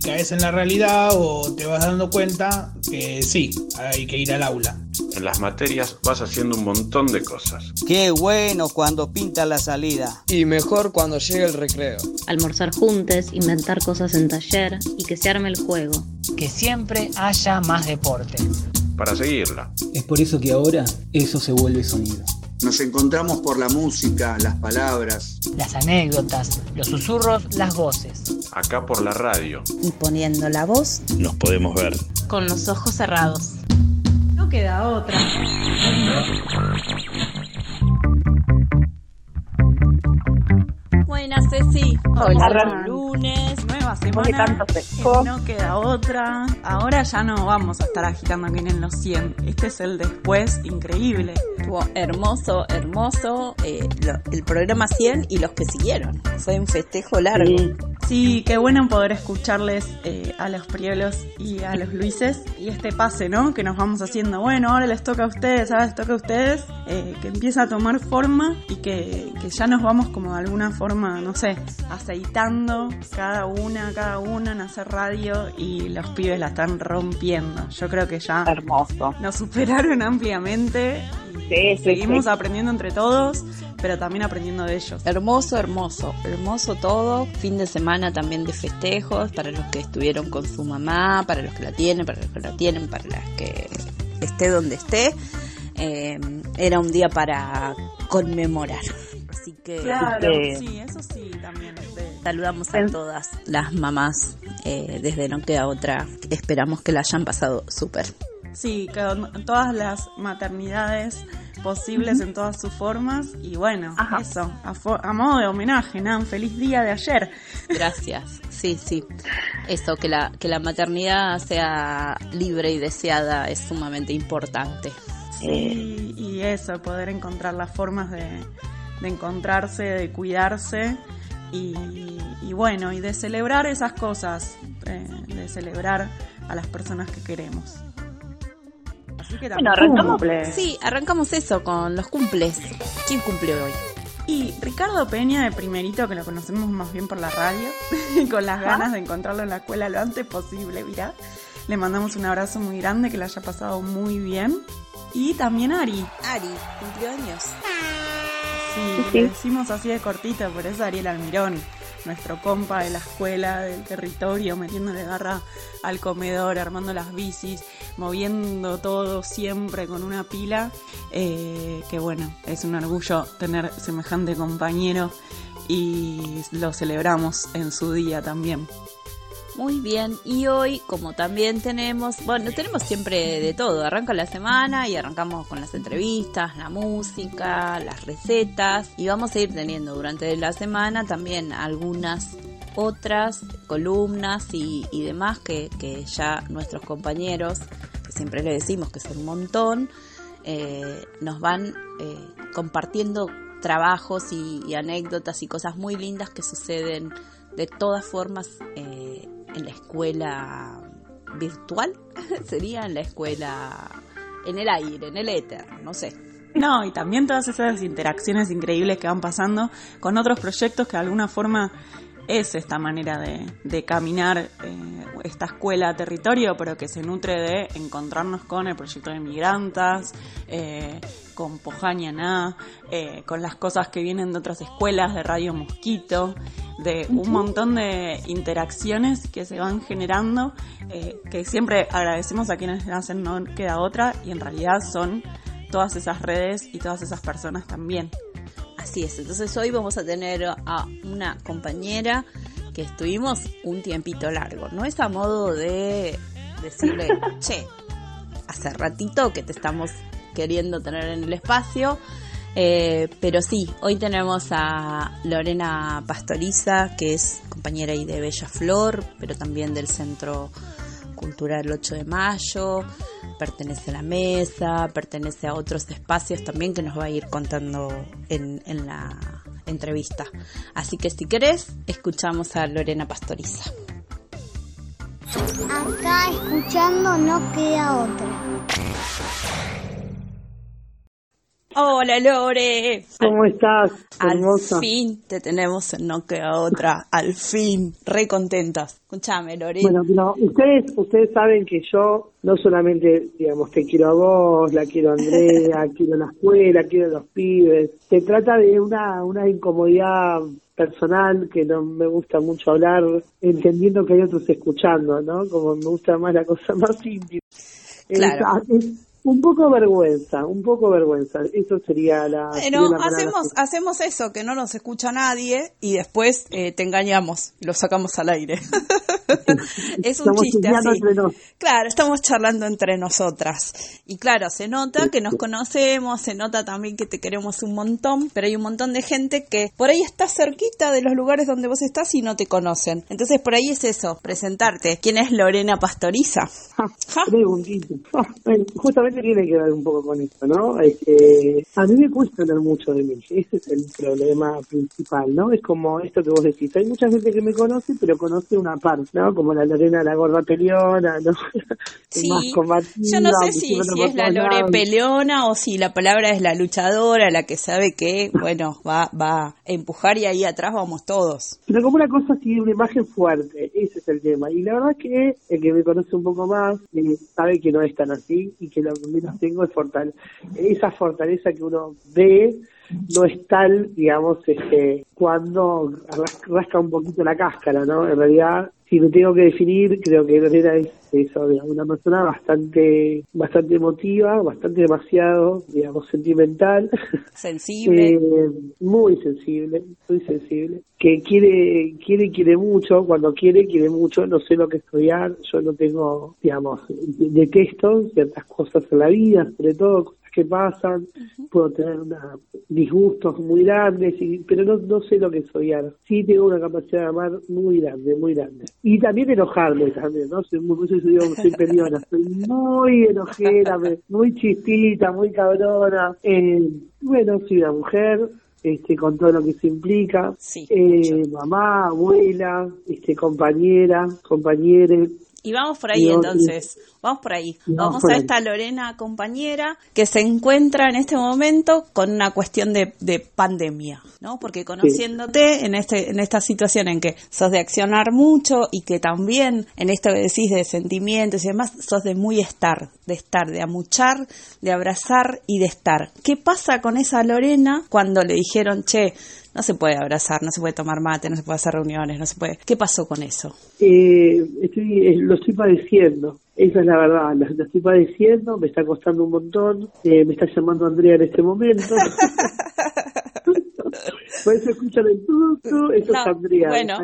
Y caes en la realidad o te vas dando cuenta que sí, hay que ir al aula. En las materias vas haciendo un montón de cosas. Qué bueno cuando pinta la salida. Y mejor cuando llega el recreo. Almorzar juntos, inventar cosas en taller y que se arme el juego. Que siempre haya más deporte. Para seguirla. Es por eso que ahora eso se vuelve sonido. Nos encontramos por la música, las palabras, las anécdotas, los susurros, las voces. Acá por la radio. Y poniendo la voz, nos podemos ver. Con los ojos cerrados. No queda otra. Buenas, Ceci. Hola, lunes. Nueva semana. Tanto no queda otra. Ahora ya no vamos a estar agitando que vienen los 100. Este es el después increíble. Estuvo hermoso, hermoso. Eh, lo, el programa 100 y los que siguieron. Fue un festejo largo. Sí, sí qué bueno poder escucharles eh, a los Prielos y a los Luises. Y este pase, ¿no? Que nos vamos haciendo. Bueno, ahora les toca a ustedes, ahora les toca a ustedes. Eh, que empieza a tomar forma y que, que ya nos vamos como de alguna forma, no sé, aceitando cada una, cada una en hacer radio y los pibes la están rompiendo. Yo creo que ya Hermoso. nos superaron ampliamente. Sí, seguimos sí. aprendiendo entre todos, pero también aprendiendo de ellos. Hermoso, hermoso, hermoso todo. Fin de semana también de festejos para los que estuvieron con su mamá, para los que la tienen, para los que la tienen, para las que esté donde esté. Eh, era un día para conmemorar. Así que Claro, eh, sí, eso sí, también. de- saludamos a todas las mamás eh, desde No Queda Otra. Esperamos que la hayan pasado súper. Sí, con todas las maternidades posibles en todas sus formas. Y bueno, eso, a, modo de homenaje, Nan, feliz día de ayer. Gracias. Sí, sí. Eso, que la, que la maternidad sea libre y deseada es sumamente importante. Sí, y eso, poder encontrar las formas de, de encontrarse, de cuidarse y, y bueno, y de celebrar esas cosas, eh, de celebrar a las personas que queremos. Así que Bueno, arrancamos, cumple. sí, arrancamos eso con los cumples. ¿Quién cumple hoy? Y Ricardo Peña de primerito, que lo conocemos más bien por la radio, con las ganas de encontrarlo en la escuela lo antes posible, mira. Le mandamos un abrazo muy grande, que le haya pasado muy bien. Y también Ari. Ari, cumplió años. Sí, le decimos así de cortito, pero es Ariel Almirón, nuestro compa de la escuela, del territorio, metiéndole garra al comedor, armando las bicis, moviendo todo siempre con una pila. Eh, que bueno, es un orgullo tener semejante compañero y lo celebramos en su día también. Muy bien, y hoy como también tenemos, bueno, tenemos siempre de todo, arranca la semana y arrancamos con las entrevistas, la música, las recetas y vamos a ir teniendo durante la semana también algunas otras columnas y, y demás que, que ya nuestros compañeros, que siempre le decimos que son un montón, eh, nos van eh, compartiendo trabajos y, anécdotas y cosas muy lindas que suceden de todas formas eh, en la escuela virtual, sería en la escuela en el aire, en el éter, no sé. No, y también todas esas interacciones increíbles que van pasando con otros proyectos que de alguna forma es esta manera de, de caminar eh, esta escuela a territorio, pero que se nutre de encontrarnos con el proyecto de migrantas, eh, con Pojañaná, eh, con las cosas que vienen de otras escuelas, de Radio Mosquito, de un montón de interacciones que se van generando, que siempre agradecemos a quienes hacen No Queda Otra, y en realidad son todas esas redes y todas esas personas también. Así es, entonces hoy vamos a tener a una compañera que estuvimos un tiempito largo. No es a modo de decirle, che, hace ratito que te estamos queriendo tener en el espacio. Eh, pero sí, hoy tenemos a Lorena Pastoriza, que es compañera ahí de Bella Flor, pero también del Centro Cultural 8 de Mayo, pertenece a la mesa, pertenece a otros espacios también que nos va a ir contando en, en la entrevista. Así que si querés, escuchamos a Lorena Pastoriza. Acá escuchando no queda otra. Hola Lore. ¿Cómo estás? Hermosa. Al fin te tenemos en No Queda Otra. Al fin. Re contentas. Escuchame, Lore. Bueno, no, ustedes, ustedes saben que yo no solamente, digamos, te quiero a vos, la quiero a Andrea, quiero la escuela, quiero a los pibes. Se trata de una, una incomodidad personal que no me gusta mucho hablar, entendiendo que hay otros escuchando, ¿no? Como me gusta más la cosa más íntima. Claro. Es, un poco vergüenza, un poco vergüenza. Eso sería la. Bueno, hacemos, hacemos eso, que no nos escucha nadie y después eh, te engañamos y lo sacamos al aire. es un chiste así. Claro, estamos charlando entre nosotras. Y claro, se nota que nos conocemos, se nota también que te queremos un montón, pero hay un montón de gente que por ahí está cerquita de los lugares donde vos estás y no te conocen. Entonces por ahí es eso, presentarte. ¿Quién es Lorena Pastoriza? Preguntito. justamente tiene que ver un poco con esto, ¿no? Este, a mí me cuesta hablar mucho de mí, ese es el problema principal, ¿no? Es como esto que vos decís, hay mucha gente que me conoce, pero conoce una parte, ¿no? Como la Lorena, la gorda peleona, ¿no? Sí, yo no sé si, si es la Lore peleona o si la palabra es la luchadora, la que sabe que, bueno, va, va a empujar y ahí atrás vamos todos. Pero como una cosa así, una imagen fuerte, ese es el tema. Y la verdad es que el que me conoce un poco más eh, sabe que no es tan así y que lo menos tengo es. Esa fortaleza que uno ve no es tal, digamos, este, cuando rasca un poquito la cáscara, ¿no? En realidad si me tengo que definir, creo que Lorena es eso, una persona bastante bastante emotiva, bastante demasiado, digamos, sentimental. Sensible. Eh, muy sensible, muy sensible. Que quiere, quiere, quiere mucho, cuando quiere, quiere mucho, no sé lo que estudiar, yo no tengo, digamos, detesto ciertas cosas en la vida, sobre todo que pasan, puedo tener una, disgustos muy grandes, y, pero no, no sé lo que soy ahora. Sí tengo una capacidad de amar muy grande, muy grande. Y también enojarme también, ¿no? Soy muy, soy, soy, peleona, soy muy enojera, muy chistita, muy cabrona. Eh, bueno, soy una mujer, este, con todo lo que se implica, eh, mamá, abuela, este, compañera, compañeros, y vamos por ahí entonces, vamos por ahí. Vamos, a esta Lorena compañera que se encuentra en este momento con una cuestión de, de pandemia, ¿no? Porque conociéndote en este en esta situación en que sos de accionar mucho y que también en esto que decís de sentimientos y demás, sos de muy estar, de estar, de amuchar, de abrazar y de estar. ¿Qué pasa con esa Lorena cuando le dijeron, che, no se puede abrazar, no se puede tomar mate, no se puede hacer reuniones, no se puede. ¿Qué pasó con eso? Eh, estoy, eh, lo estoy padeciendo. Esa es la verdad, lo, estoy padeciendo, me está costando un montón, eh, me está llamando Andrea en este momento. Por eso escuchan el tú, eso es Andrea. Bueno,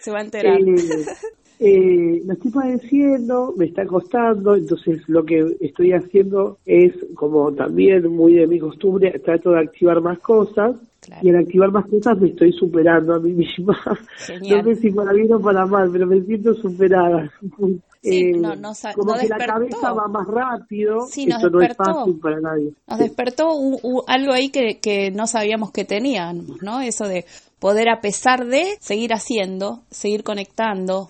se va a enterar. Eh, eh, lo estoy padeciendo, me está costando, entonces lo que estoy haciendo es, como también muy de mi costumbre, trato de activar más cosas y al activar más cosas me estoy superando a mí misma. No sé si para bien o para mal, pero me siento superada. Sí, eh, no, como que la cabeza va más rápido, sí, eso no es fácil para nadie. Nos despertó algo ahí que, que no sabíamos que teníamos, ¿no? Eso de poder a pesar de seguir haciendo, seguir conectando,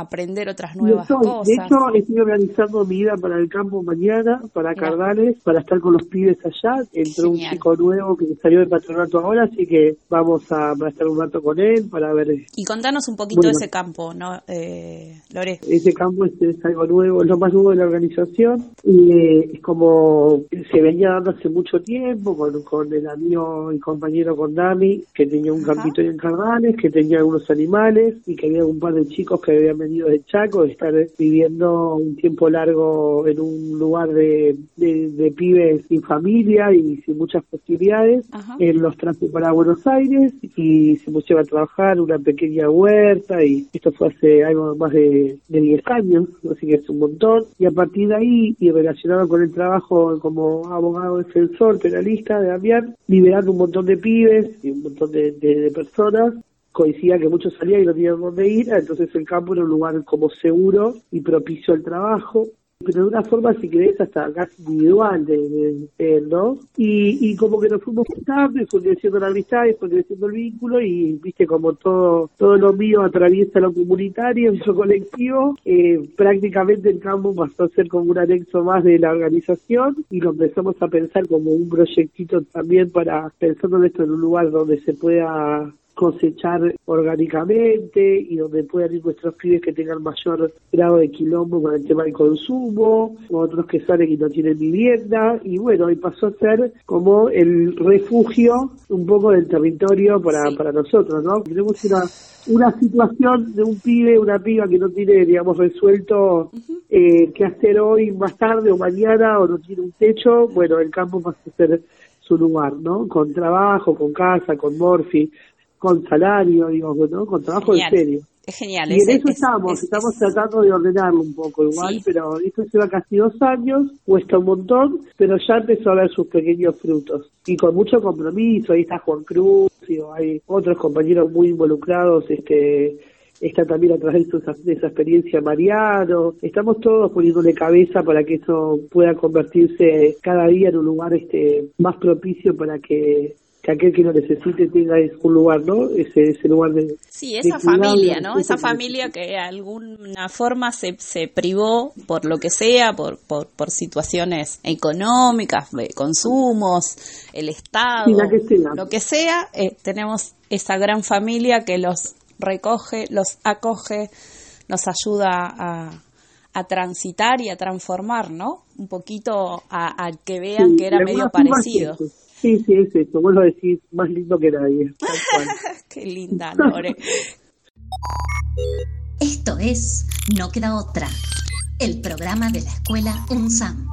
aprender otras nuevas cosas. De hecho, estoy organizando mi vida para el campo mañana, para Cardales, para estar con los pibes allá. Entró un chico nuevo que salió del patronato ahora, así que vamos a, estar un rato con él para ver. Y contanos un poquito de ese campo, ¿no, eh, Lore? Ese campo es, algo nuevo, es lo más nuevo de la organización y eh, es como se venía dando hace mucho tiempo con, con el amigo y compañero con Dami, que tenía un campito en Cardales, que tenía algunos animales y que había un par de chicos que habían venido de Chaco, de estar viviendo un tiempo largo en un lugar de, de, pibes sin familia y sin muchas posibilidades. Él los trajo para Buenos Aires y se pusieron a trabajar una pequeña huerta y esto fue hace algo más de, de 10 años, así que es un montón. Y a partir de ahí, y relacionado con el trabajo como abogado defensor, penalista de Damián, liberando un montón de pibes y un montón de, de personas coincidía que muchos salían y no tenían dónde ir, entonces el campo era un lugar como seguro y propicio al trabajo pero de una forma, si querés, hasta casi individual de, ¿no? Y, y como que nos fuimos juntando y fue creciendo la amistad y fue creciendo el vínculo y, viste, como todo todo lo mío atraviesa lo comunitario, lo colectivo, eh, prácticamente el campo pasó a ser como un anexo más de la organización y lo empezamos a pensar como un proyectito también para, pensando en esto en un lugar donde se pueda cosechar orgánicamente y donde puedan ir nuestros pibes que tengan mayor grado de quilombo con el tema del consumo, otros que salen y no tienen vivienda, y bueno, y pasó a ser como el refugio un poco del territorio para, para nosotros, ¿no? Tenemos una, una situación de un pibe, una piba que no tiene, digamos, resuelto eh, qué hacer hoy, más tarde o mañana, o no tiene un techo, bueno, el campo pasa a ser su lugar, ¿no? Con trabajo, con casa, con morfi, con salario, digo, ¿no? Con trabajo en serio. Es genial. Y en eso estamos, estamos tratando de ordenarlo un poco igual, pero esto lleva casi dos años, cuesta un montón, pero ya empezó a ver sus pequeños frutos. Y con mucho compromiso, ahí está Juan Cruz, digo, hay otros compañeros muy involucrados, este está también a través de, de esa experiencia Mariano, estamos todos poniéndole cabeza para que eso pueda convertirse cada día en un lugar este más propicio para que que aquel que lo necesite tenga un lugar, ¿no? Ese, ese lugar de... Sí, esa familia, ¿no? Esa familia que de alguna forma se, se privó por lo que sea, por, por, por situaciones económicas, de consumos, el Estado, lo que sea, eh, tenemos esa gran familia que los recoge, los acoge, nos ayuda a, a transitar y a transformar, ¿no? Un poquito a, que vean que era medio parecido. Sí, sí, es eso. Vos lo decís más lindo que nadie. Qué linda, Lore. Esto es No Queda Otra, el programa de la escuela UNSAM.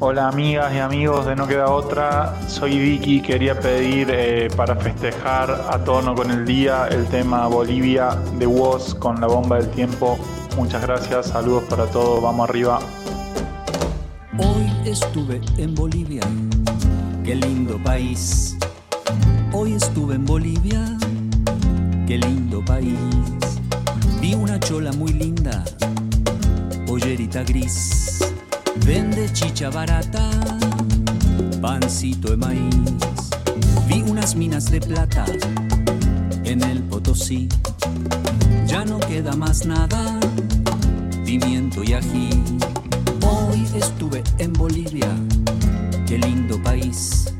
Hola amigas y amigos de No Queda Otra, soy Vicky, quería pedir eh, para festejar a tono con el día el tema Bolivia de Woz con la bomba del tiempo. Muchas gracias, saludos para todos, vamos arriba. Hoy estuve en Bolivia, qué lindo país. Hoy estuve en Bolivia, qué lindo país. Vi una chola muy linda, pollerita gris. Vende chicha barata, pancito de maíz. Vi unas minas de plata en el Potosí. Ya no queda más nada, pimiento y ají Hoy estuve en Bolivia, qué lindo país.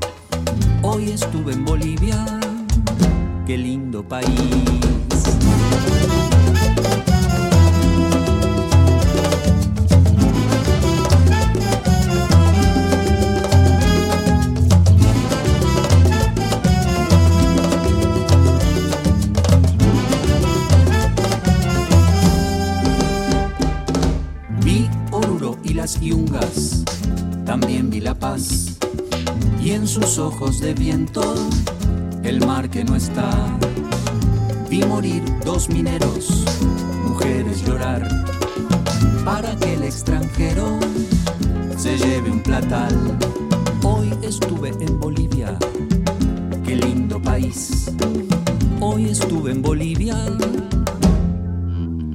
Hoy estuve en Bolivia, qué lindo país. Que no está. Vi morir dos mineros, mujeres llorar, para que el extranjero se lleve un platal. Hoy estuve en Bolivia, qué lindo país. Hoy estuve en Bolivia.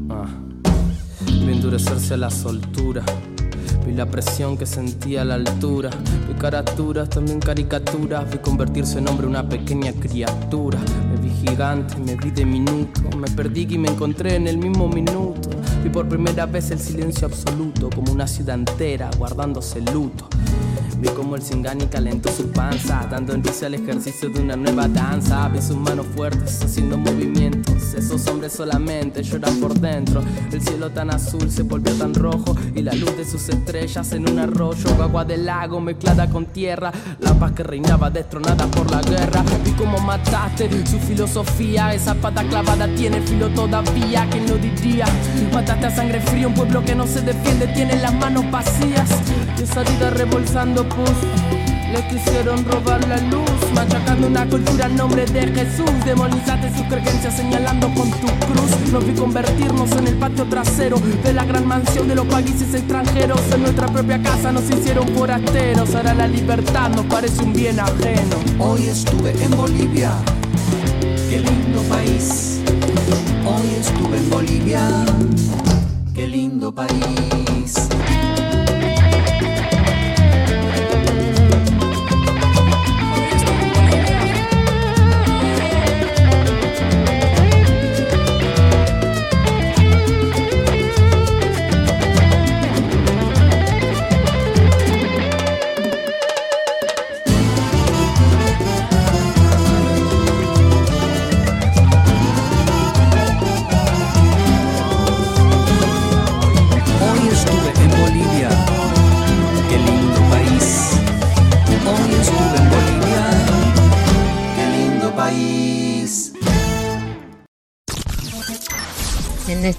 Ah, endurecerse a la soltura Vi la presión que sentía a la altura. Vi caraturas, también caricaturas. Vi convertirse en hombre una pequeña criatura. Me vi gigante, me vi de minuto. Me perdí y me encontré en el mismo minuto. Vi por primera vez el silencio absoluto, como una ciudad entera guardándose luto. Vi como el Singani calentó su panza, dando risa el ejercicio de una nueva danza. Vi sus manos fuertes haciendo movimientos. Esos hombres solamente lloran por dentro. El cielo tan azul se volvió tan rojo y la luz de sus estrellas en un arroyo. Agua del lago mezclada con tierra. La paz que reinaba destronada por la guerra. Vi como mataste su filosofía. Esa pata clavada tiene filo todavía. que no diría? Mataste a sangre fría un pueblo que no se defiende. Tiene las manos vacías. Y esa vida rebolsando pus. Le quisieron robar la luz, machacando una cultura en nombre de Jesús. Demonizaste sus creencias señalando con tu cruz. Nos vi convertirnos en el patio trasero de la gran mansión de los países extranjeros. En nuestra propia casa nos hicieron forasteros. Ahora la libertad nos parece un bien ajeno. Hoy estuve en Bolivia, qué lindo país. Hoy estuve en Bolivia, qué lindo país.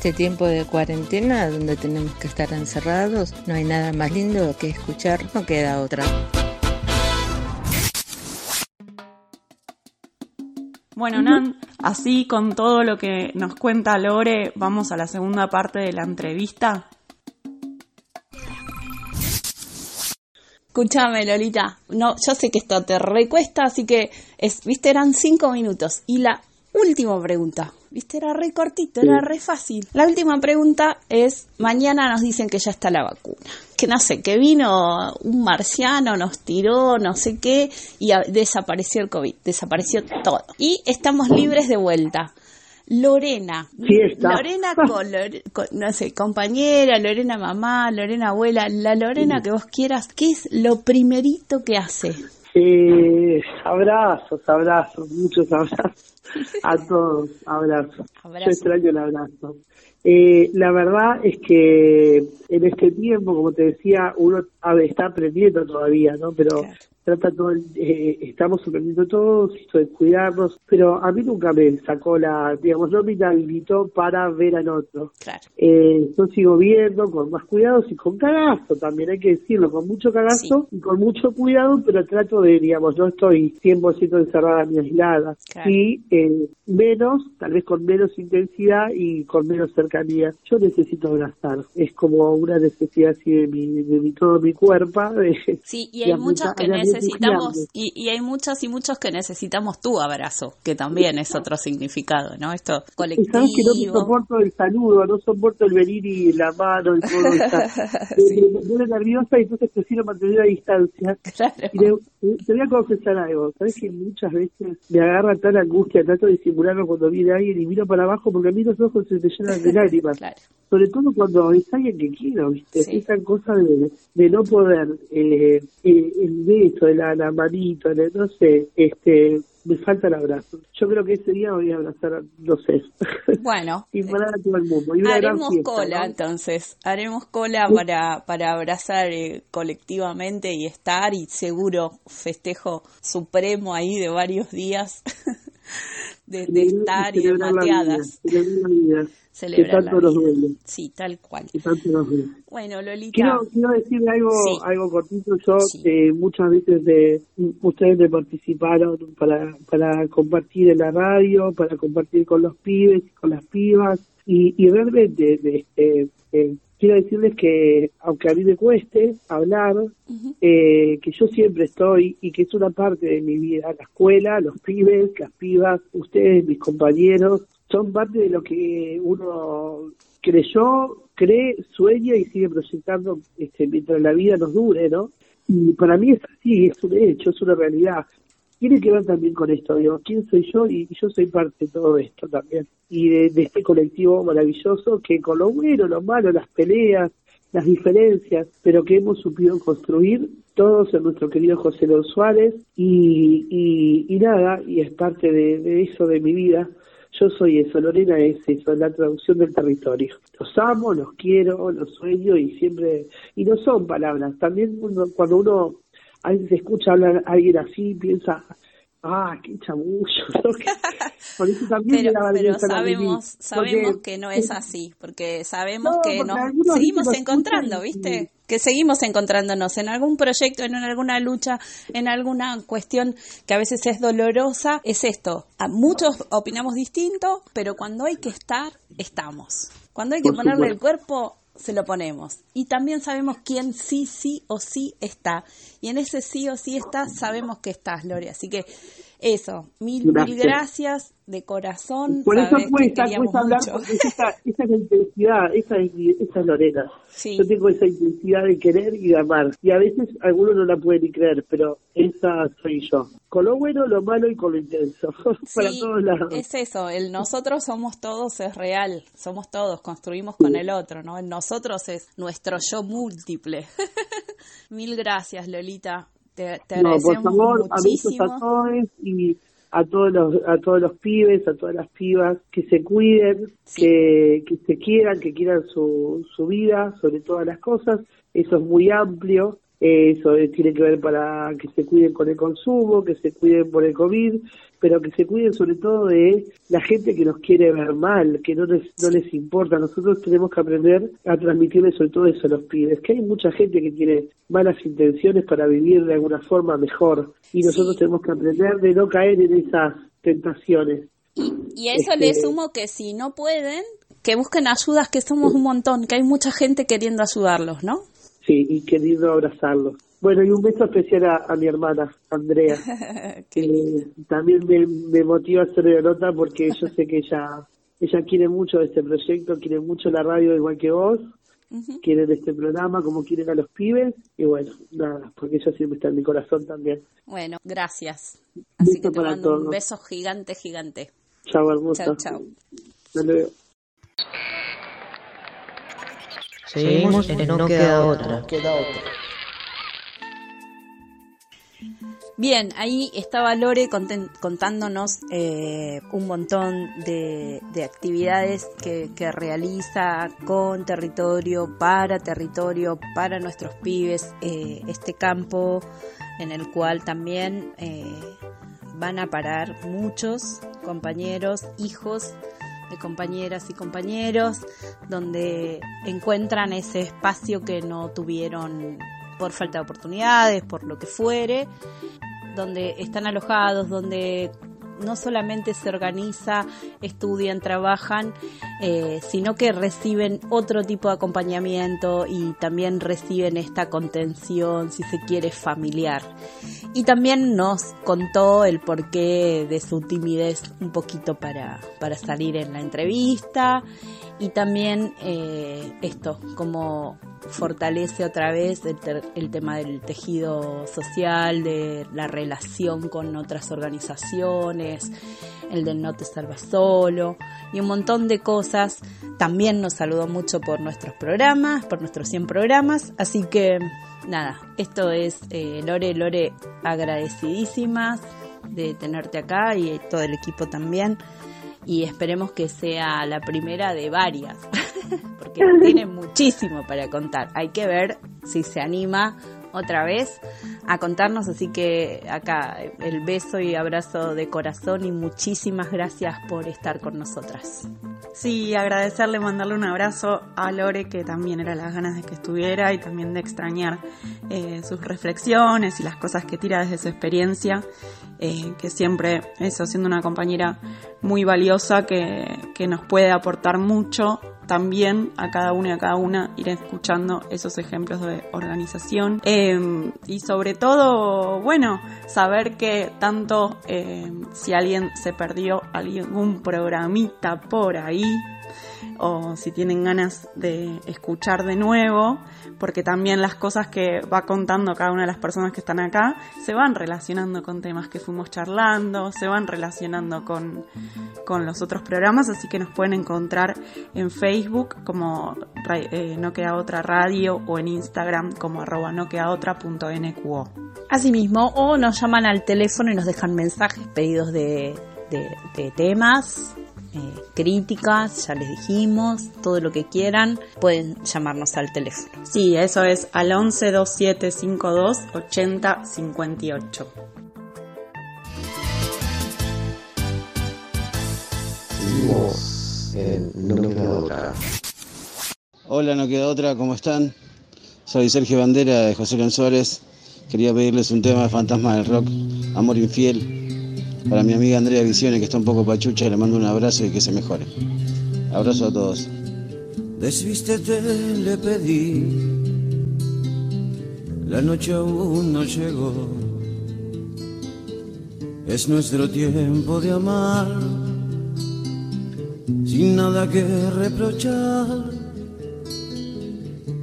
Este tiempo de cuarentena, donde tenemos que estar encerrados, no hay nada más lindo que escuchar, no queda otra. Bueno, Nan, así con todo lo que nos cuenta Lore, vamos a la segunda parte de la entrevista. Escúchame, Lolita. No, yo sé que esto te recuesta, así que, es, viste, eran cinco minutos. Y la última pregunta, viste, era re cortito, era re fácil. La última pregunta es, mañana nos dicen que ya está la vacuna. Que no sé, que vino un marciano, nos tiró, no sé qué, y desapareció el COVID, desapareció todo. Y estamos libres de vuelta. Lorena, Fiesta. Lorena con, Lore- con, no sé, compañera, Lorena mamá, Lorena abuela, la Lorena que vos quieras, ¿qué es lo primerito que hace? Eh, abrazos, abrazos, muchos abrazos. A todos, abrazos. Abrazo. Yo extraño el abrazo. Eh, la verdad es que en este tiempo, como te decía, uno está aprendiendo todavía, ¿no? Pero trata todo, el- eh, estamos aprendiendo todos, de cuidarnos, pero a mí nunca me sacó la, digamos, no me inhabilitó para ver al otro. Claro. Eh, yo sigo viendo con más cuidados y con cagazo también, hay que decirlo, con mucho cagazo y con mucho cuidado, pero trato de, digamos, no estoy 100% encerrada ni aislada. Claro. Sí, eh, menos, tal vez con menos intensidad y con menos cercanía. Yo necesito abrazar, es como una necesidad así de mi, de mi todo mi cuerpo. de- Sí, y hay muchos que necesitamos, y, y hay muchos y muchos que necesitamos tu abrazo, que también es otro significado, ¿no? Esto Y sabes que no colectivo. soporto el saludo, no soporto el venir y la mano y todo. Sí. me, pone nerviosa y entonces prefiero mantener la distancia. Y le- te voy a confesar algo, sabes que muchas veces me agarra tal angustia, trato de disimularlo cuando viene alguien y miro para abajo porque a mí los ojos se te llenan de lágrimas. Sobre todo cuando es alguien que quiero, ¿viste? Esa cosa de, de no poder, eh, eh, el beso, la, la manito, no sé, este, me falta el abrazo. Yo creo que ese día voy a abrazar, no sé. Bueno, y parar a todo el mundo. Y una gran haremos fiesta, cola ¿no? entonces, haremos cola Sí. para, para abrazar eh, colectivamente y estar y seguro festejo supremo ahí de varios días de, de estar y de vida, mateadas. vida, Celebrar que tanto la nos duele. Sí, tal cual. que tanto nos duele. Bueno, Lolita. Quiero, quiero decirle algo, Sí. algo cortito. Yo eh, muchas veces de, ustedes me participaron para, para compartir en la radio, para compartir con los pibes y con las pibas. Y, y realmente de- eh, eh, quiero decirles que, aunque a mí me cueste hablar, eh, que yo siempre estoy y que es una parte de mi vida. La escuela, los pibes, las pibas, ustedes, mis compañeros, son parte de lo que uno creyó, cree, sueña y sigue proyectando este, mientras la vida nos dure, ¿no? Y para mí es así, es un hecho, es una realidad. Tiene que ver también con esto, digo, ¿quién soy yo? Y, yo soy parte de todo esto también. Y de, de este colectivo maravilloso que con lo bueno, lo malo, las peleas, las diferencias, pero que hemos supido construir todos en nuestro querido José León Suárez y, y, y nada, y es parte de, de eso de mi vida. Yo soy eso, Lorena es eso, la traducción del territorio. Los amo, los quiero, los sueño y siempre, y no son palabras, también uno- cuando uno a veces escucha hablar a alguien así, piensa, ah, qué. Que- por eso también Pero, pero sabemos, sabemos porque- que no es así, porque sabemos No, que porque nos seguimos encontrando, y- ¿viste? Que seguimos encontrándonos en algún proyecto, en alguna lucha, en alguna cuestión que a veces es dolorosa, es esto. A muchos opinamos distinto, pero cuando hay que estar, estamos. Cuando hay que Por ponerle el cuerpo, se lo ponemos. Y también sabemos quién sí, sí o sí está. Y en ese sí o sí está, sabemos que estás, Lore. Así que eso, mil, mil Gracias. gracias de corazón. Por eso cuesta, hablar, porque esa, esa es la intensidad, esa es, esa es Lorena. Sí. Yo tengo esa intensidad de querer y de amar. Y a veces algunos no la pueden ni creer, pero esa soy yo. Con lo bueno, lo malo y con lo intenso. Para todos lados. es eso, el nosotros somos todos es real, somos todos, construimos con el otro, ¿no? El nosotros es nuestro yo múltiple. Mil gracias, Lolita. Te, te No, por favor, muchísimo. a todos y a todos los a todos los pibes, a todas las pibas que se cuiden, que, que se quieran, que quieran su, su vida sobre todas las cosas. Eso es muy amplio. Eso tiene que ver para que se cuiden con el consumo, que se cuiden por el COVID, pero que se cuiden sobre todo de la gente que nos quiere ver mal, que no les, no les importa. Nosotros tenemos que aprender a transmitirles sobre todo eso a los pibes, que hay mucha gente que tiene malas intenciones para vivir de alguna forma mejor y nosotros tenemos que aprender de no caer en esas tentaciones. Y a eso Este- le sumo que si no pueden, que busquen ayudas, que somos un montón, que hay mucha gente queriendo ayudarlos, ¿no? Sí, y queriendo abrazarlos. Bueno, y un beso especial a, a mi hermana, Andrea, que también me, me motiva a hacer la nota porque yo sé que ella ella quiere mucho este proyecto, quiere mucho la radio igual que vos, quieren este programa como quieren a los pibes, y bueno, nada, porque ella siempre está en mi corazón también. Bueno, gracias. Así que te mando un beso gigante, gigante. Chao, hermosa. Chau, chau. Hasta luego. Seguimos en No Queda Otra. Bien, ahí estaba Lore contándonos eh, un montón de, de actividades que, que realiza con territorio, para territorio, para nuestros pibes, eh, este campo en el cual también eh, van a parar muchos compañeros, hijos de compañeras y compañeros, donde encuentran ese espacio que no tuvieron por falta de oportunidades, por lo que fuere, donde están alojados, donde no solamente se organiza, estudian, trabajan, eh, sino que reciben otro tipo de acompañamiento y también reciben esta contención, si se quiere, familiar. Y también nos contó el porqué de su timidez un poquito para, para salir en la entrevista y también eh, esto, como fortalece otra vez el, el tema del tejido social, de la relación con otras organizaciones, el del no te salvas solo y un montón de cosas. También nos saludó mucho por nuestros programas, por nuestros 100 programas, así que nada, esto es eh, Lore, Lore agradecidísimas de tenerte acá y todo el equipo también y esperemos que sea la primera de varias, porque tiene muchísimo para contar. Hay que ver si se anima otra vez a contarnos, así que acá el beso y abrazo de corazón y muchísimas gracias por estar con nosotras. Sí, agradecerle, mandarle un abrazo a Lore, que también era las ganas de que estuviera y también de extrañar eh, sus reflexiones y las cosas que tira desde su experiencia, eh, que siempre, eso, siendo una compañera muy valiosa que, que nos puede aportar mucho también a cada uno y a cada una ir escuchando esos ejemplos de organización. Eh, y sobre todo, bueno, saber que tanto eh, si alguien se perdió algún programita por ahí, o si tienen ganas de escuchar de nuevo, porque también las cosas que va contando cada una de las personas que están acá se van relacionando con temas que fuimos charlando, se van relacionando con, con los otros programas, así que nos pueden encontrar en Facebook como eh, No Queda Otra Radio o en Instagram como arroba no queda otra punto nqo. Asimismo, o nos llaman al teléfono y nos dejan mensajes, pedidos de, de, de temas, eh, críticas, ya les dijimos, todo lo que quieran, pueden llamarnos al teléfono. Sí, eso es al 11 27 52 80 58. Seguimos en No Queda Otra. Hola, No Queda Otra, ¿cómo están? Soy Sergio Bandera de José León Suárez. Quería pedirles un tema de Fantasma del Rock, Amor Infiel. Para mi amiga Andrea Visione, que está un poco pachucha, le mando un abrazo y que se mejore. Abrazo a todos. Desvístete, le pedí. La noche aún no llegó. Es nuestro tiempo de amar. Sin nada que reprochar.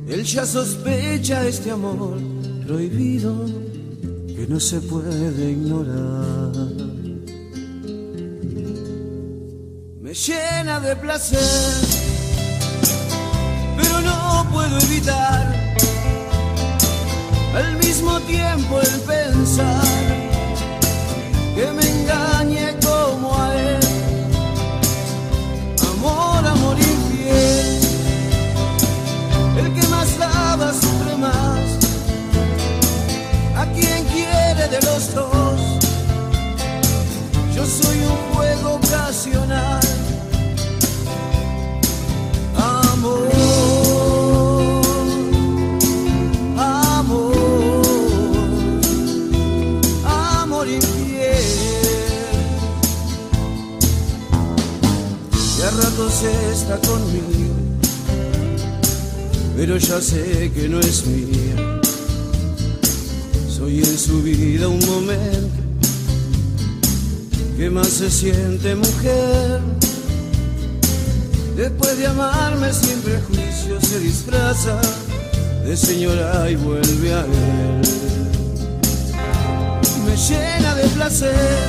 Él ya sospecha este amor prohibido que no se puede ignorar. Llena de placer, pero no puedo evitar al mismo tiempo el pensar que me engañe está conmigo, pero ya sé que no es mía. Soy en su vida un momento que más se siente mujer. Después de amarme sin prejuicio se disfraza de señora y vuelve a él. Me llena de placer,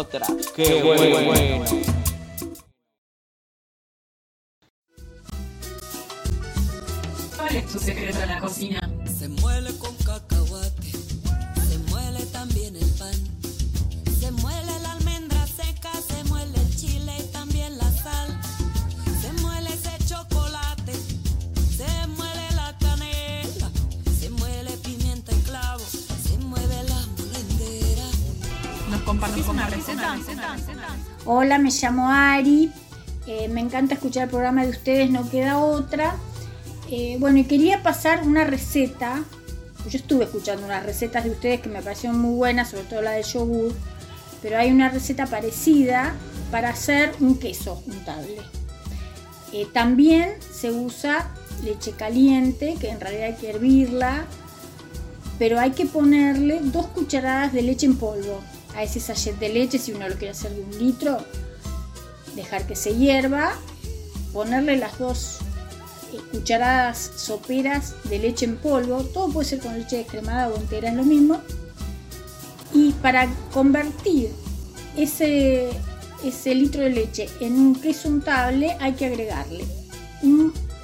otra. ¡Qué, bueno! ¿Cuál Hola, me llamo Ari. eh, me encanta escuchar el programa de ustedes, no queda otra. Eh, bueno, y quería pasar una receta. Yo estuve escuchando unas recetas de ustedes que me parecieron muy buenas, sobre todo la de yogur. Pero hay una receta parecida para hacer un queso untable. Eh, también se usa leche caliente, que en realidad hay que hervirla. Pero hay que ponerle dos cucharadas de leche en polvo a ese sachet de leche si uno lo quiere hacer de un litro. Dejar que se hierva. Ponerle las dos eh, cucharadas soperas de leche en polvo, todo puede ser con leche descremada o entera, es lo mismo. Y para convertir ese, ese litro de leche en un queso untable hay que agregarle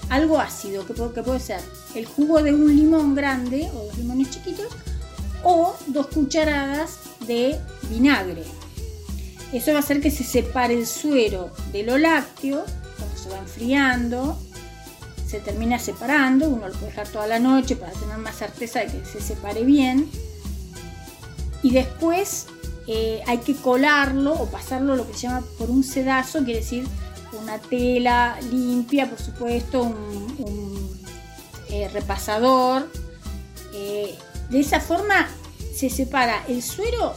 algo ácido, que que puede ser el jugo de un limón grande o dos limones chiquitos o dos cucharadas de vinagre. Eso va a hacer que se separe el suero de lo lácteo cuando se va enfriando se termina separando, uno lo puede dejar toda la noche para tener más certeza de que se separe bien. Y después eh, hay que colarlo o pasarlo lo que se llama por un sedazo, quiere decir una tela limpia, por supuesto, un, eh, repasador. Eh, de esa forma se separa el suero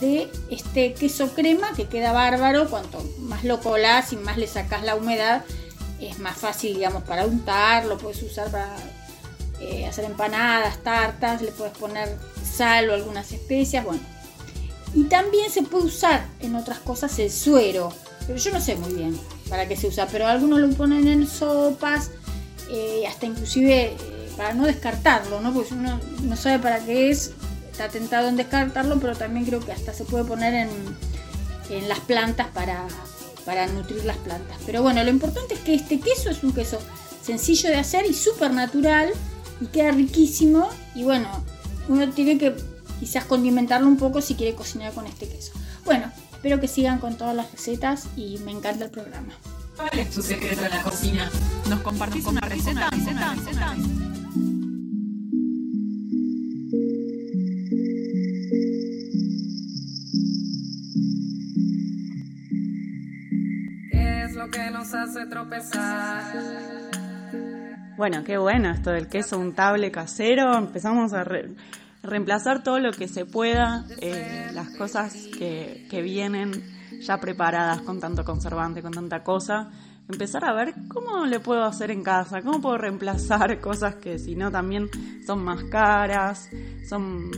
de este queso crema que queda bárbaro, cuanto más lo colás y más le sacás la humedad, es más fácil, digamos, para untar, lo puedes usar para eh, hacer empanadas, tartas, le puedes poner sal o algunas especias, bueno. Y también se puede usar en otras cosas el suero, pero yo no sé muy bien para qué se usa, pero algunos lo ponen en sopas, eh, hasta inclusive eh, para no descartarlo, ¿no? Porque uno no sabe para qué es, está tentado en descartarlo, pero también creo que hasta se puede poner en, en las plantas para, para nutrir las plantas. Pero bueno, lo importante es que este queso es un queso sencillo de hacer y súper natural y queda riquísimo. Y bueno, uno tiene que quizás condimentarlo un poco si quiere cocinar con este queso. Bueno, espero que sigan con todas las recetas y me encanta el programa. ¿Cuál es tu secreto en la cocina? ¿Nos compartís una receta? receta, receta? ¿Qué es que nos hace tropezar? Bueno, qué bueno esto del queso untable casero. Empezamos a re- reemplazar todo lo que se pueda, eh, las cosas que, que vienen ya preparadas con tanto conservante, con tanta cosa. Empezar a ver cómo le puedo hacer en casa, cómo puedo reemplazar cosas que si no también son más caras, son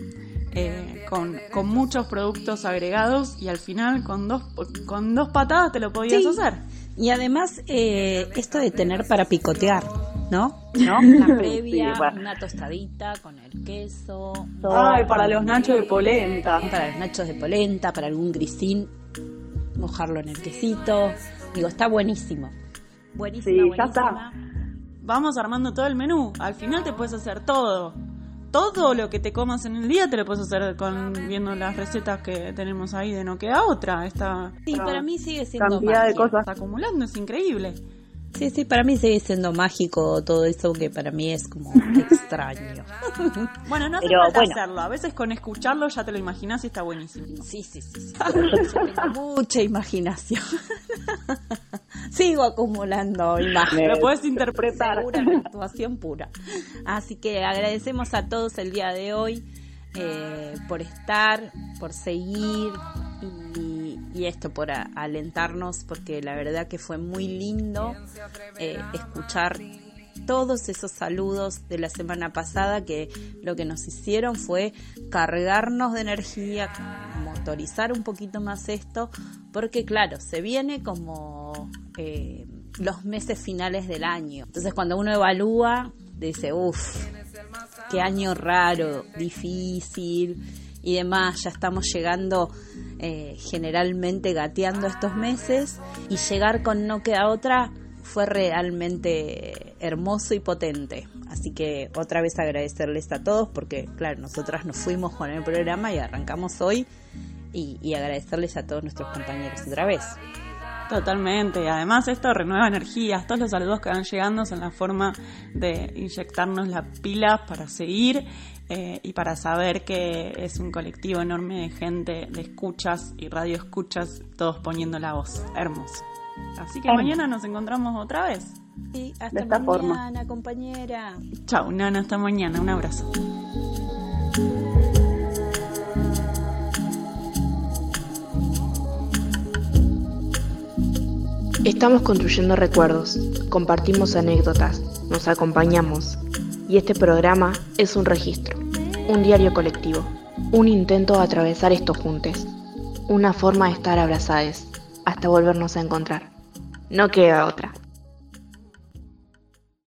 eh, con, con muchos productos agregados y al final con dos, con dos patadas te lo podías Sí. hacer. Y además, eh, esto de tener para picotear, ¿no? ¿No? La previa, Sí, bueno. una tostadita con el queso. Ay, para los nachos de polenta. Para los nachos de polenta, para algún grisín, mojarlo en el quesito. Digo, está buenísimo. Buenísimo, Sí, ya buenísima. está. Vamos armando todo el menú. Al final te puedes hacer todo. Todo lo que te comas en el día te lo puedes hacer con viendo las recetas que tenemos ahí de no queda otra. Esta Sí, para mí sigue siendo cantidad de cosas acumulando es increíble. Sí, sí, para mí sigue siendo mágico todo eso que para mí es como extraño. Bueno, no hace Pero, falta bueno. hacerlo. A veces con escucharlo ya te lo imaginas y está buenísimo. Sí, sí, sí. sí. Mucha imaginación. Sigo acumulando imágenes. Lo puedes interpretar. Segura actuación pura. Así que agradecemos a todos el día de hoy eh, por estar, por seguir y, y esto, por a- alentarnos, porque la verdad que fue muy lindo eh, escuchar todos esos saludos de la semana pasada que lo que nos hicieron fue cargarnos de energía, motorizar un poquito más esto, porque claro, se viene como eh, los meses finales del año. Entonces cuando uno evalúa, dice, uff, qué año raro, difícil. y demás, ya estamos llegando eh, generalmente gateando estos meses y llegar con No Queda Otra fue realmente hermoso y potente. Así que otra vez agradecerles a todos porque, claro, nosotras nos fuimos con el programa y arrancamos hoy y, agradecerles a todos nuestros compañeros otra vez. Totalmente, además esto renueva energías, todos los saludos que van llegando son la forma de inyectarnos las pilas para seguir eh, y para saber que es un colectivo enorme de gente, de escuchas y radio escuchas, todos poniendo la voz. Hermoso. Así que mañana nos encontramos otra vez. Sí, hasta esta mañana, forma. compañera. Chau, Nana, hasta mañana. Un abrazo. Estamos construyendo recuerdos, compartimos anécdotas, nos acompañamos. Y este programa es un registro, un diario colectivo, un intento de atravesar estos juntes, una forma de estar abrazados hasta volvernos a encontrar. No queda otra.